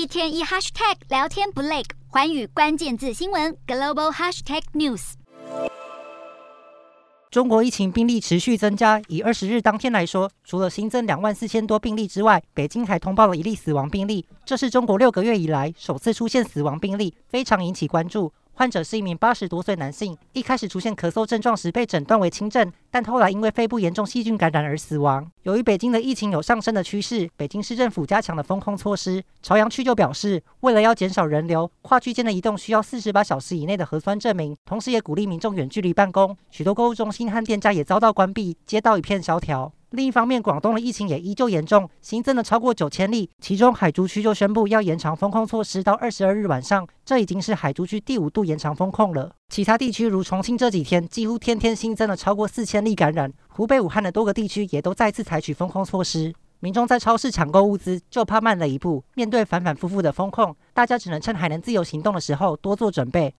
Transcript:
一天一 hashtag 聊天不累，寰宇关键字新闻 global hashtag news。中国疫情病例持续增加，以二十日当天来说，除了新增两万四千多病例之外，北京还通报了一例死亡病例，这是中国六个月以来首次出现死亡病例，非常引起关注。患者是一名八十多岁男性，一开始出现咳嗽症状时被诊断为轻症，但后来因为肺部严重细菌感染而死亡。由于北京的疫情有上升的趋势，北京市政府加强了封控措施。朝阳区就表示，为了要减少人流，跨区间的移动需要四十八小时以内的核酸证明，同时也鼓励民众远距离办公。许多购物中心和店家也遭到关闭，街道一片萧条。另一方面，广东的疫情也依旧严重，新增了超过九千例。其中，海珠区就宣布要延长封控措施到二十二日晚上，这已经是海珠区第五度延长封控了。其他地区如重庆这几天几乎天天新增了超过四千例感染，湖北武汉的多个地区也都再次采取封控措施。民众在超市抢购物资，就怕慢了一步。面对反反复复的封控，大家只能趁还能自由行动的时候多做准备。